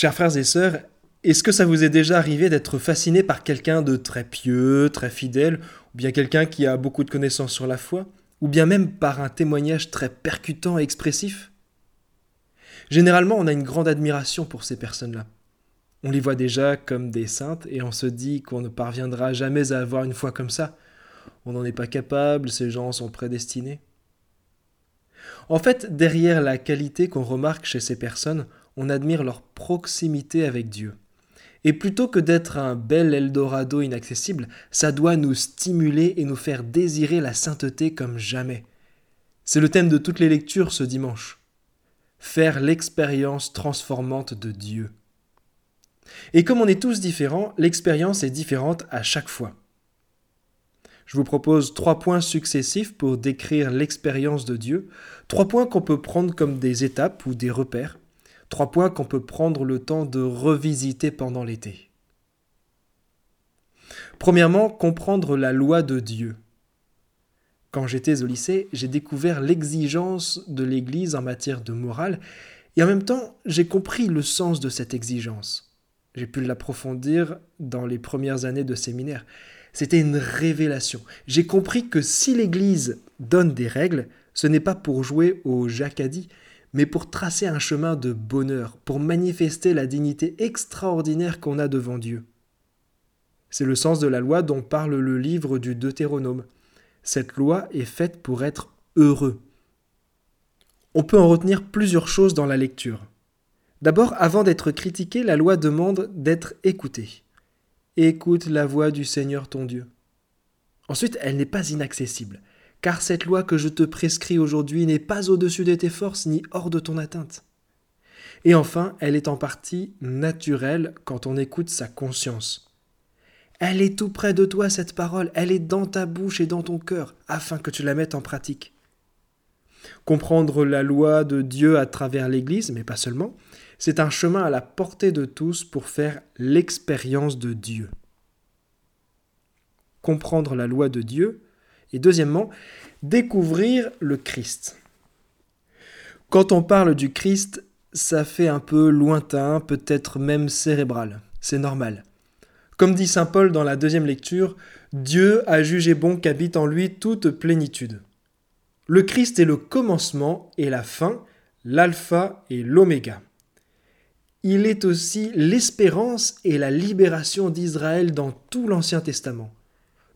Chers frères et sœurs, est-ce que ça vous est déjà arrivé d'être fasciné par quelqu'un de très pieux, très fidèle, ou bien quelqu'un qui a beaucoup de connaissances sur la foi, ou bien même par un témoignage très percutant et expressif? Généralement, on a une grande admiration pour ces personnes-là. On les voit déjà comme des saintes et on se dit qu'on ne parviendra jamais à avoir une foi comme ça. On n'en est pas capable, ces gens sont prédestinés. En fait, derrière la qualité qu'on remarque chez ces personnes, on admire leur proximité avec Dieu. Et plutôt que d'être un bel Eldorado inaccessible, ça doit nous stimuler et nous faire désirer la sainteté comme jamais. C'est le thème de toutes les lectures ce dimanche. Faire l'expérience transformante de Dieu. Et comme on est tous différents, l'expérience est différente à chaque fois. Je vous propose trois points successifs pour décrire l'expérience de Dieu, trois points qu'on peut prendre comme des étapes ou des repères, trois points qu'on peut prendre le temps de revisiter pendant l'été. Premièrement, comprendre la loi de Dieu. Quand j'étais au lycée, j'ai découvert l'exigence de l'Église en matière de morale, et en même temps, j'ai compris le sens de cette exigence. J'ai pu l'approfondir dans les premières années de séminaire. C'était une révélation. J'ai compris que si l'Église donne des règles, ce n'est pas pour jouer au jacadi, mais pour tracer un chemin de bonheur, pour manifester la dignité extraordinaire qu'on a devant Dieu. C'est le sens de la loi dont parle le livre du Deutéronome. Cette loi est faite pour être heureux. On peut en retenir plusieurs choses dans la lecture. D'abord, avant d'être critiqué, la loi demande d'être écoutée. Écoute la voix du Seigneur ton Dieu. Ensuite, elle n'est pas inaccessible, car cette loi que je te prescris aujourd'hui n'est pas au-dessus de tes forces ni hors de ton atteinte. Et enfin, elle est en partie naturelle quand on écoute sa conscience. Elle est tout près de toi, cette parole, elle est dans ta bouche et dans ton cœur, afin que tu la mettes en pratique. Comprendre la loi de Dieu à travers l'Église, mais pas seulement, c'est un chemin à la portée de tous pour faire l'expérience de Dieu. Comprendre la loi de Dieu, et deuxièmement, découvrir le Christ. Quand on parle du Christ, ça fait un peu lointain, peut-être même cérébral. C'est normal. Comme dit Saint Paul dans la deuxième lecture, Dieu a jugé bon qu'habite en lui toute plénitude. Le Christ est le commencement et la fin, l'alpha et l'oméga. Il est aussi l'espérance et la libération d'Israël dans tout l'Ancien Testament.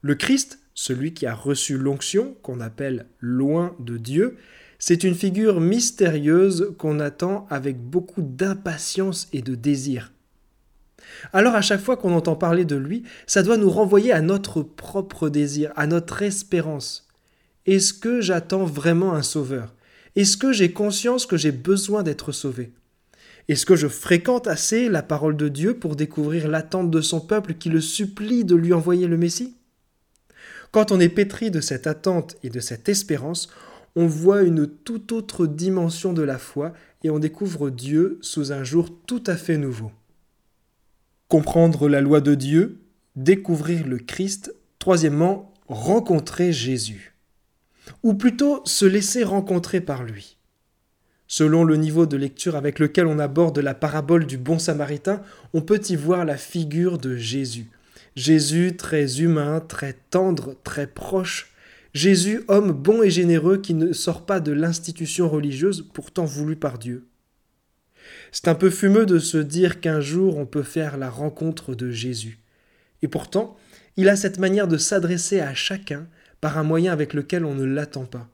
Le Christ, celui qui a reçu l'onction, qu'on appelle loin de Dieu, c'est une figure mystérieuse qu'on attend avec beaucoup d'impatience et de désir. Alors à chaque fois qu'on entend parler de lui, ça doit nous renvoyer à notre propre désir, à notre espérance. Est-ce que j'attends vraiment un sauveur? Est-ce que j'ai conscience que j'ai besoin d'être sauvé? Est-ce que je fréquente assez la parole de Dieu pour découvrir l'attente de son peuple qui le supplie de lui envoyer le Messie? Quand on est pétri de cette attente et de cette espérance, on voit une toute autre dimension de la foi et on découvre Dieu sous un jour tout à fait nouveau. Comprendre la loi de Dieu, découvrir le Christ, troisièmement, rencontrer Jésus ou plutôt se laisser rencontrer par lui. Selon le niveau de lecture avec lequel on aborde la parabole du bon samaritain, on peut y voir la figure de Jésus. Jésus très humain, très tendre, très proche. Jésus, homme bon et généreux qui ne sort pas de l'institution religieuse pourtant voulue par Dieu. C'est un peu fumeux de se dire qu'un jour on peut faire la rencontre de Jésus. Et pourtant, il a cette manière de s'adresser à chacun par un moyen avec lequel on ne l'attend pas.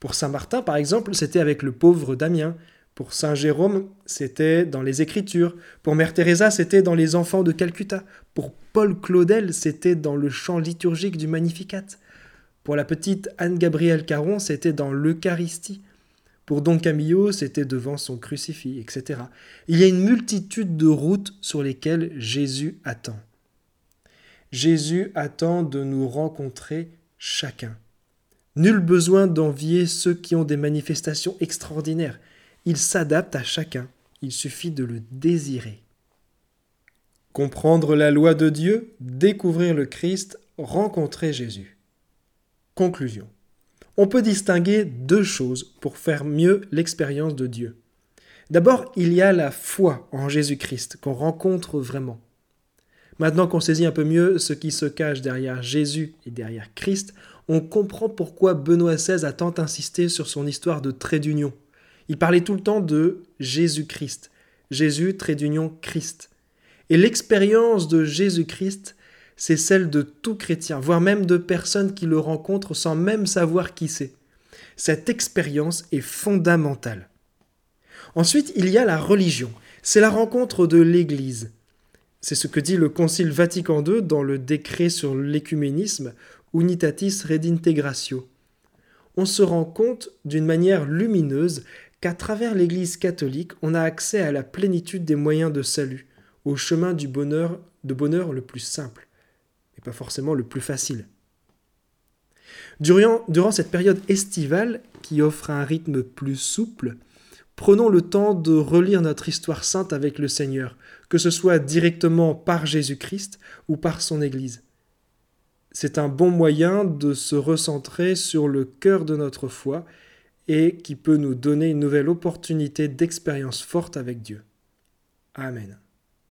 Pour Saint Martin, par exemple, c'était avec le pauvre Damien. Pour Saint Jérôme, c'était dans les Écritures. Pour Mère Teresa, c'était dans les enfants de Calcutta. Pour Paul Claudel, c'était dans le chant liturgique du Magnificat. Pour la petite Anne-Gabrielle Caron, c'était dans l'Eucharistie. Pour Don Camillo, c'était devant son crucifix, etc. Il y a une multitude de routes sur lesquelles Jésus attend. Jésus attend de nous rencontrer chacun. Nul besoin d'envier ceux qui ont des manifestations extraordinaires. Il s'adapte à chacun. Il suffit de le désirer. Comprendre la loi de Dieu, découvrir le Christ, rencontrer Jésus. Conclusion. On peut distinguer deux choses pour faire mieux l'expérience de Dieu. D'abord, il y a la foi en Jésus-Christ qu'on rencontre vraiment. Maintenant qu'on saisit un peu mieux ce qui se cache derrière Jésus et derrière Christ, on comprend pourquoi Benoît XVI a tant insisté sur son histoire de trait d'union. Il parlait tout le temps de Jésus-Christ. Jésus, trait d'union, Christ. Et l'expérience de Jésus-Christ, c'est celle de tout chrétien, voire même de personnes qui le rencontrent sans même savoir qui c'est. Cette expérience est fondamentale. Ensuite, il y a la religion. C'est la rencontre de l'Église. C'est ce que dit le Concile Vatican II dans le décret sur l'écuménisme Unitatis Redintegratio. On se rend compte d'une manière lumineuse qu'à travers l'Église catholique, on a accès à la plénitude des moyens de salut, au chemin du bonheur, de bonheur le plus simple, et pas forcément le plus facile. Durant, durant cette période estivale, qui offre un rythme plus souple, prenons le temps de relire notre histoire sainte avec le Seigneur, que ce soit directement par Jésus-Christ ou par son Église. C'est un bon moyen de se recentrer sur le cœur de notre foi et qui peut nous donner une nouvelle opportunité d'expérience forte avec Dieu. Amen.